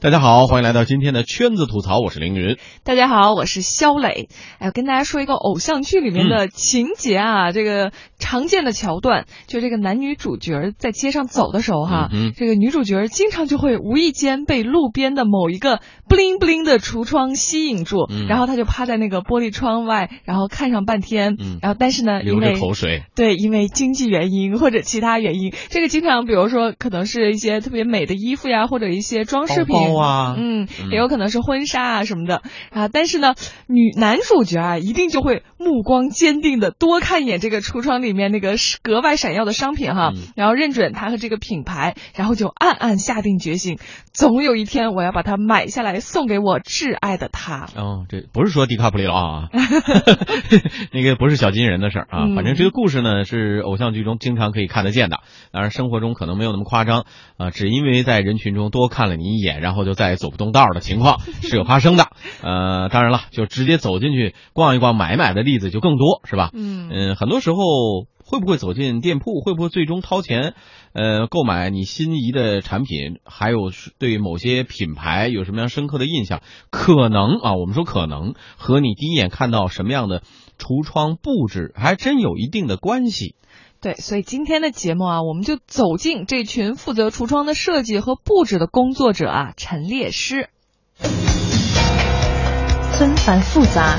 大家好，欢迎来到今天的圈子吐槽，我是凌云。大家好，我是肖磊。哎，跟大家说一个偶像剧里面的情节啊，这个常见的桥段，就这个男女主角在街上走的时候哈，这个女主角经常就会无意间被路边的某一个不灵不灵的橱窗吸引住，然后她就趴在那个玻璃窗外，然后看上半天，然后但是呢，流着口水，对，因为经济原因或者其他原因，这个经常比如说可能是一些特别美的衣服呀，或者一些装饰品。啊，嗯，也有可能是婚纱啊什么的。啊，但是呢，女男主角啊，一定就会目光坚定的多看一眼这个橱窗里面那个格外闪耀的商品哈，然后认准它和这个品牌，然后就暗暗下定决心，总有一天我要把它买下来送给我挚爱的他。哦，这不是说迪卡普里奥啊，那个不是小金人的事儿啊，反正这个故事呢是偶像剧中经常可以看得见的，当然生活中可能没有那么夸张啊，只因为在人群中多看了你一眼，然后。后就再也走不动道的情况 是有发生的，呃，当然了，就直接走进去逛一逛、买买的例子就更多，是吧？嗯嗯，很多时候会不会走进店铺，会不会最终掏钱，呃，购买你心仪的产品，还有对某些品牌有什么样深刻的印象，可能啊，我们说可能和你第一眼看到什么样的橱窗布置还真有一定的关系。对，所以今天的节目啊，我们就走进这群负责橱窗的设计和布置的工作者啊，陈列师。纷繁复杂，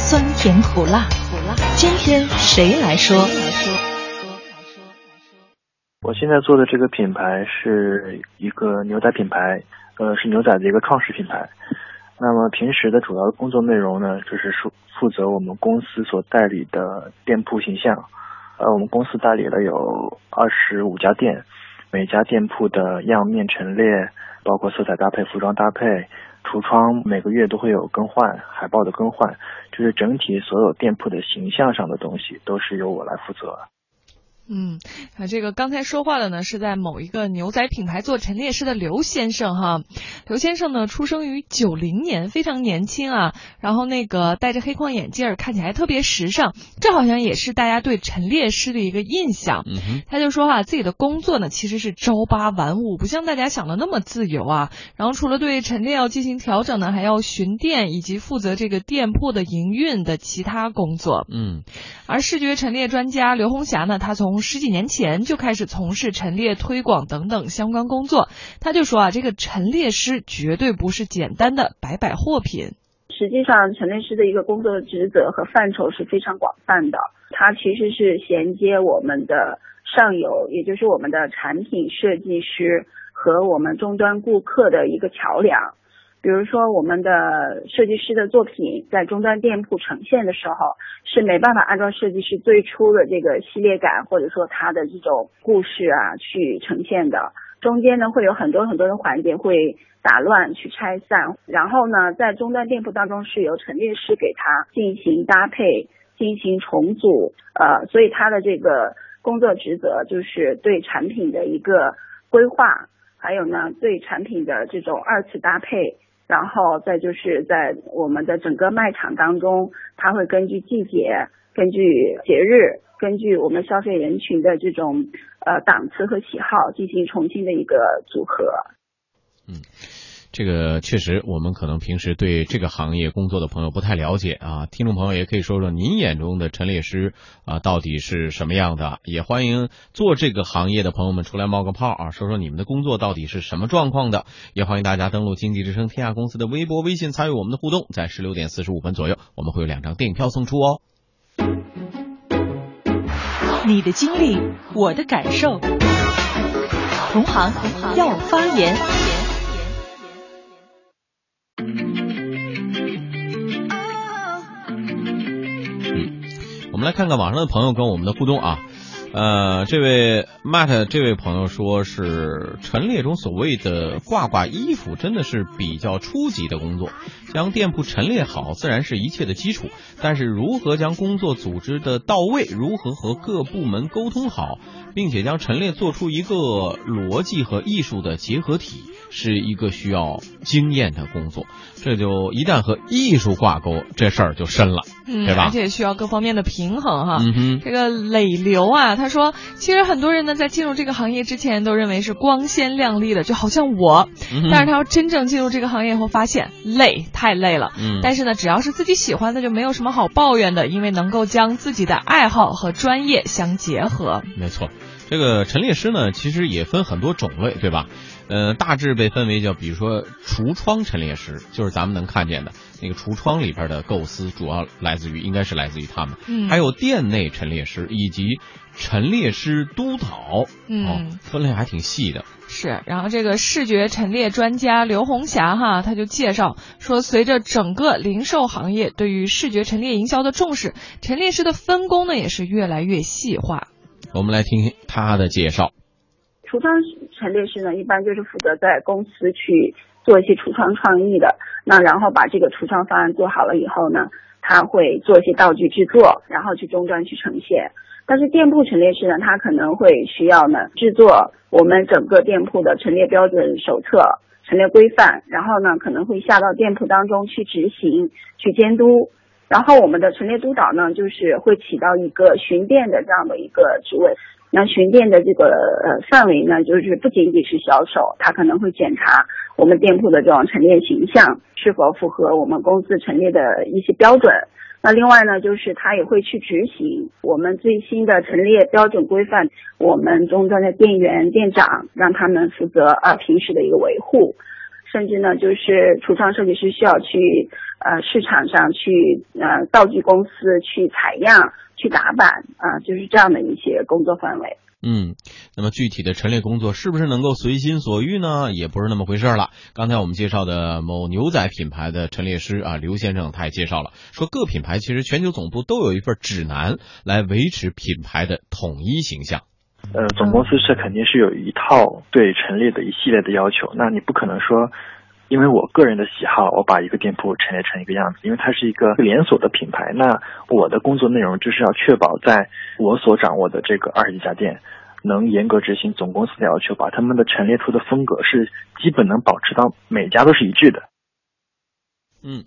酸甜苦辣，苦辣。今天谁来说？我现在做的这个品牌是一个牛仔品牌，呃，是牛仔的一个创始品牌。那么平时的主要的工作内容呢，就是说负责我们公司所代理的店铺形象。呃，我们公司代理了有二十五家店，每家店铺的样面陈列，包括色彩搭配、服装搭配、橱窗，每个月都会有更换，海报的更换，就是整体所有店铺的形象上的东西，都是由我来负责。嗯，啊，这个刚才说话的呢，是在某一个牛仔品牌做陈列师的刘先生哈。刘先生呢，出生于九零年，非常年轻啊。然后那个戴着黑框眼镜，看起来特别时尚。这好像也是大家对陈列师的一个印象。嗯他就说哈，自己的工作呢，其实是朝八晚五，不像大家想的那么自由啊。然后除了对陈列要进行调整呢，还要巡店以及负责这个店铺的营运的其他工作。嗯，而视觉陈列专家刘红霞呢，她从从十几年前就开始从事陈列推广等等相关工作，他就说啊，这个陈列师绝对不是简单的摆摆货品。实际上，陈列师的一个工作职责和范畴是非常广泛的，它其实是衔接我们的上游，也就是我们的产品设计师和我们终端顾客的一个桥梁。比如说，我们的设计师的作品在终端店铺呈现的时候，是没办法按照设计师最初的这个系列感，或者说他的这种故事啊去呈现的。中间呢会有很多很多的环节会打乱、去拆散，然后呢在终端店铺当中是由陈列师给他进行搭配、进行重组，呃，所以他的这个工作职责就是对产品的一个规划，还有呢对产品的这种二次搭配。然后再就是在我们的整个卖场当中，它会根据季节、根据节日、根据我们消费人群的这种呃档次和喜好进行重新的一个组合。嗯。这个确实，我们可能平时对这个行业工作的朋友不太了解啊。听众朋友也可以说说您眼中的陈列师啊，到底是什么样的？也欢迎做这个行业的朋友们出来冒个泡啊，说说你们的工作到底是什么状况的？也欢迎大家登录经济之声天下公司的微博、微信参与我们的互动。在十六点四十五分左右，我们会有两张电影票送出哦。你的经历，我的感受，同行要发言。们来看看网上的朋友跟我们的互动啊，呃，这位 Matt 这位朋友说是陈列中所谓的挂挂衣服，真的是比较初级的工作。将店铺陈列好，自然是一切的基础，但是如何将工作组织的到位，如何和各部门沟通好，并且将陈列做出一个逻辑和艺术的结合体。是一个需要经验的工作。这就一旦和艺术挂钩，这事儿就深了，嗯，对吧？而且需要各方面的平衡哈。嗯，这个磊流啊，他说，其实很多人呢在进入这个行业之前都认为是光鲜亮丽的，就好像我，嗯但是他要真正进入这个行业后，发现累，太累了。嗯但是呢，只要是自己喜欢的，就没有什么好抱怨的，因为能够将自己的爱好和专业相结合。没错，这个陈列师呢，其实也分很多种类，对吧？呃，大致被分为叫，比如说橱窗陈列师，就是咱们能看见的那个橱窗里边的构思，主要来自于应该是来自于他们。嗯还有店内陈列师以及陈列师督导，嗯哦，分类还挺细的。是，然后这个视觉陈列专家刘红霞哈，他就介绍说，随着整个零售行业对于视觉陈列营销的重视，陈列师的分工呢也是越来越细化。我们来听听他的介绍。橱窗陈列师呢，一般就是负责在公司去做一些橱窗创意的。那然后把这个橱窗方案做好了以后呢，他会做一些道具制作，然后去终端去呈现。但是店铺陈列师呢，他可能会需要呢制作我们整个店铺的陈列标准手册、陈列规范，然后呢可能会下到店铺当中去执行、去监督。然后我们的陈列督导呢，就是会起到一个巡店的这样的一个职位。那巡店的这个呃范围呢，就是不仅仅是销售，他可能会检查我们店铺的这种陈列形象是否符合我们公司陈列的一些标准。那另外呢，就是他也会去执行我们最新的陈列标准规范，我们终端的店员、店长让他们负责啊平时的一个维护。甚至呢，就是橱窗设计师需要去呃市场上去呃道具公司去采样、去打板啊、就是这样的一些工作范围。嗯，那么具体的陈列工作是不是能够随心所欲呢？也不是那么回事儿了。刚才我们介绍的某牛仔品牌的陈列师啊，刘先生他也介绍了，说各品牌其实全球总部都有一份指南来维持品牌的统一形象。呃，总公司是肯定是有一套对陈列的一系列的要求，那你不可能说，因为我个人的喜好，我把一个店铺陈列成一个样子，因为它是一个连锁的品牌，那我的工作内容就是要确保在我所掌握的这个二十几家店，能严格执行总公司的要求，把他们的陈列出的风格是基本能保持到每家都是一致的。嗯，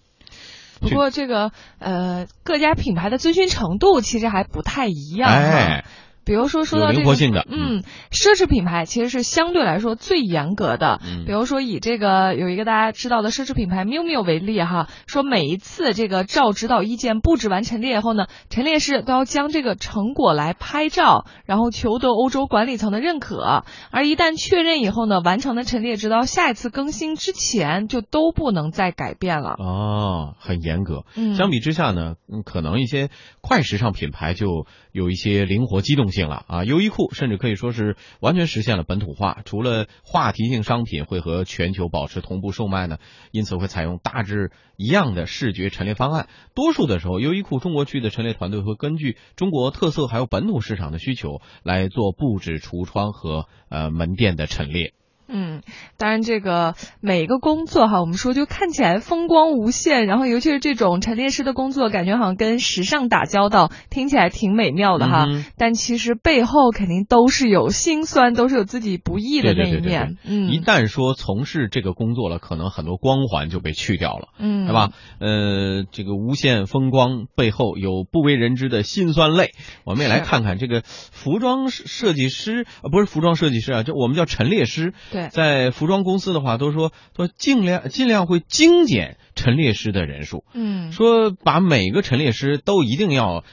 不过这个呃各家品牌的遵循程度其实还不太一样哈。哎，比如说说到这个灵活性的嗯，奢侈品牌其实是相对来说最严格的。嗯比如说以这个有一个大家知道的奢侈品牌 miu miu 为例哈，说每一次这个照指导意见布置完陈列以后呢，陈列师都要将这个成果来拍照，然后求得欧洲管理层的认可。而一旦确认以后呢，完成的陈列直到下一次更新之前就都不能再改变了。哦，很严格。嗯，相比之下呢，嗯，可能一些快时尚品牌就有一些灵活机动性了啊。优衣库甚至可以说是完全实现了本土化，除了话题性商品会和全球保持同步售卖呢，因此会采用大致一样的视觉陈列方案。多数的时候，优衣库中国区的陈列团队会根据中国特色还有本土市场的需求来做布置橱窗和呃门店的陈列。嗯，当然，这个每一个工作哈，我们说就看起来风光无限，然后尤其是这种陈列师的工作，感觉好像跟时尚打交道，听起来挺美妙的哈。嗯但其实背后肯定都是有辛酸，都是有自己不易的那一对对对对面。嗯，一旦说从事这个工作了，可能很多光环就被去掉了。嗯，对吧？呃，这个无限风光背后有不为人知的辛酸泪。我们也来看看这个服装设计师，呃，不是服装设计师啊，就我们叫陈列师。对，在服装公司的话，都说说尽量尽量会精简陈列师的人数，嗯，说把每个陈列师都一定要。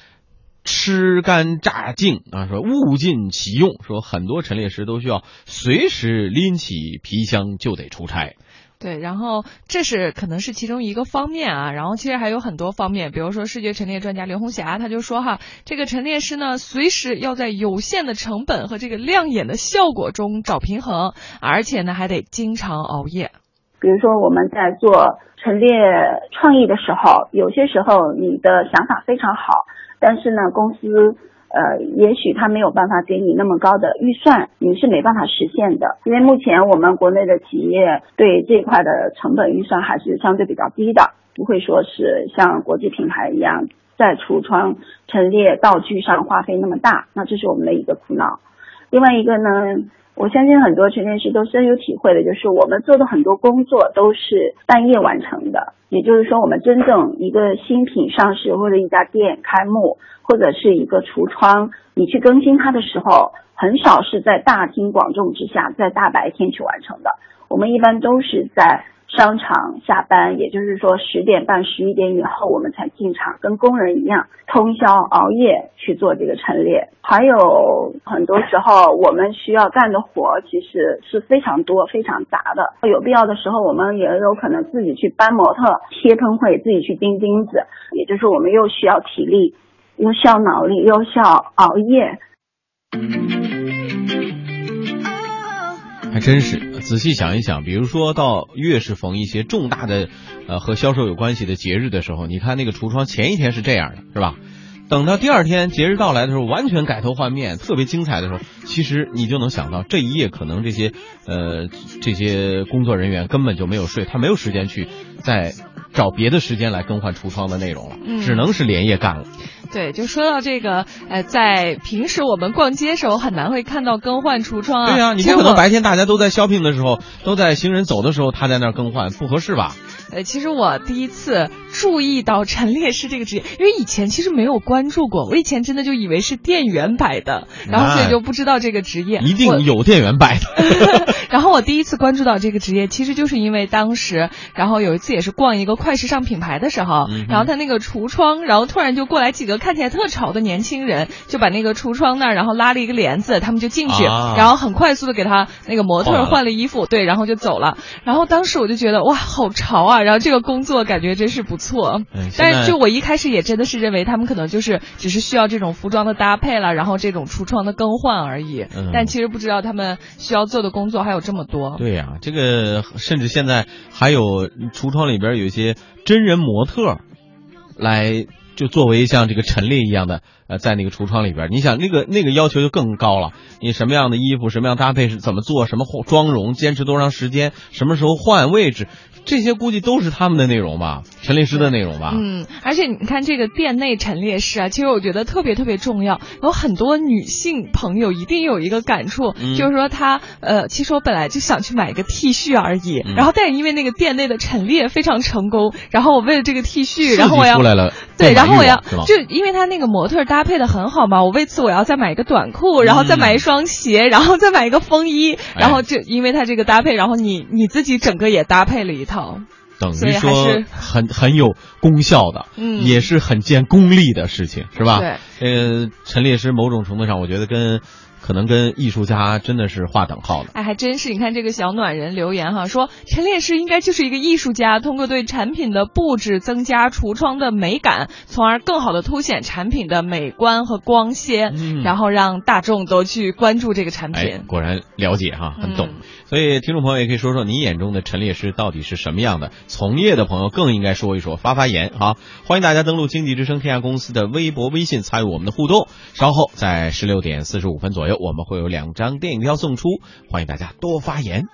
吃干榨净啊，说物尽其用，说很多陈列师都需要随时拎起皮箱就得出差。对，然后这是可能是其中一个方面啊，然后其实还有很多方面，比如说视觉陈列专家刘红霞他就说哈，这个陈列师呢，随时要在有限的成本和这个亮眼的效果中找平衡，而且呢还得经常熬夜。比如说我们在做陈列创意的时候，有些时候你的想法非常好，但是呢，公司呃，也许他没有办法给你那么高的预算，你是没办法实现的。因为目前我们国内的企业对这块的成本预算还是相对比较低的，不会说是像国际品牌一样在橱窗陈列道具上花费那么大，那这是我们的一个苦恼。另外一个呢，我相信很多陈列师都深有体会的，就是我们做的很多工作都是半夜完成的。也就是说，我们真正一个新品上市或者一家店开幕，或者是一个橱窗，你去更新它的时候，很少是在大庭广众之下，在大白天去完成的。我们一般都是在。商场下班，也就是说十点半、十一点以后，我们才进场，跟工人一样通宵熬夜去做这个陈列。还有很多时候，我们需要干的活其实是非常多、非常杂的。有必要的时候，我们也有可能自己去搬模特、贴喷绘，自己去钉钉子。也就是我们又需要体力，又需要脑力，又需要熬夜。还真是。仔细想一想，比如说到越是逢一些重大的，呃和销售有关系的节日的时候，你看那个橱窗前一天是这样的，是吧？等到第二天节日到来的时候，完全改头换面，特别精彩的时候，其实你就能想到这一夜可能这些呃这些工作人员根本就没有睡，他没有时间去再找别的时间来更换橱窗的内容了，只能是连夜干了。对，就说到这个，呃，在平时我们逛街时候很难会看到更换橱窗啊。对呀，你不可能白天大家都在 shopping 的时候，都在行人走的时候，他在那儿更换，不合适吧？呃，其实我第一次注意到陈列师这个职业，因为以前其实没有关注过，我以前真的就以为是店员摆的，然后所以就不知道这个职业。一定有店员摆的。然后我第一次关注到这个职业，其实就是因为当时，然后有一次也是逛一个快时尚品牌的时候，然后他那个橱窗，然后突然就过来几个看起来特潮的年轻人，就把那个橱窗那儿，然后拉了一个帘子，他们就进去，然后很快速的给他那个模特换了衣服，对，然后就走了。然后当时我就觉得哇，好潮啊！然后这个工作感觉真是不错，但是就我一开始也真的是认为他们可能就是只是需要这种服装的搭配了，然后这种橱窗的更换而已。但其实不知道他们需要做的工作还有这么多。对呀，这个甚至现在还有橱窗里边有一些真人模特，来就作为像这个陈列一样的呃，在那个橱窗里边，你想那个那个要求就更高了。你什么样的衣服，什么样搭配是怎么做，什么妆容，坚持多长时间，什么时候换位置。这些估计都是他们的内容吧，陈列师的内容吧。嗯，而且你看这个店内陈列师啊，其实我觉得特别特别重要。有很多女性朋友一定有一个感触，就是说她呃，其实我本来就想去买一个 T 恤而已，然后但是因为那个店内的陈列非常成功，然后我为了这个 T 恤，然后我要出来了，对，然后我要就因为他那个模特搭配的很好嘛，我为此我要再买一个短裤，然后再买一双鞋，然后再买一个风衣，然后就因为他这个搭配，然后你你自己整个也搭配了一套。等于说很很有功效的，嗯，也是很见功力的事情，是吧？对，呃，陈列师某种程度上，我觉得跟。可能跟艺术家真的是划等号的。哎，还真是！你看这个小暖人留言哈，说陈列师应该就是一个艺术家，通过对产品的布置增加橱窗的美感，从而更好的凸显产品的美观和光鲜，然后让大众都去关注这个产品。果然了解哈，很懂。所以听众朋友也可以说说你眼中的陈列师到底是什么样的？从业的朋友更应该说一说，发发言哈。欢迎大家登录经济之声天下公司的微博、微信参与我们的互动。稍后在十六点四十五分左我们会有两张电影票送出，欢迎大家多发言。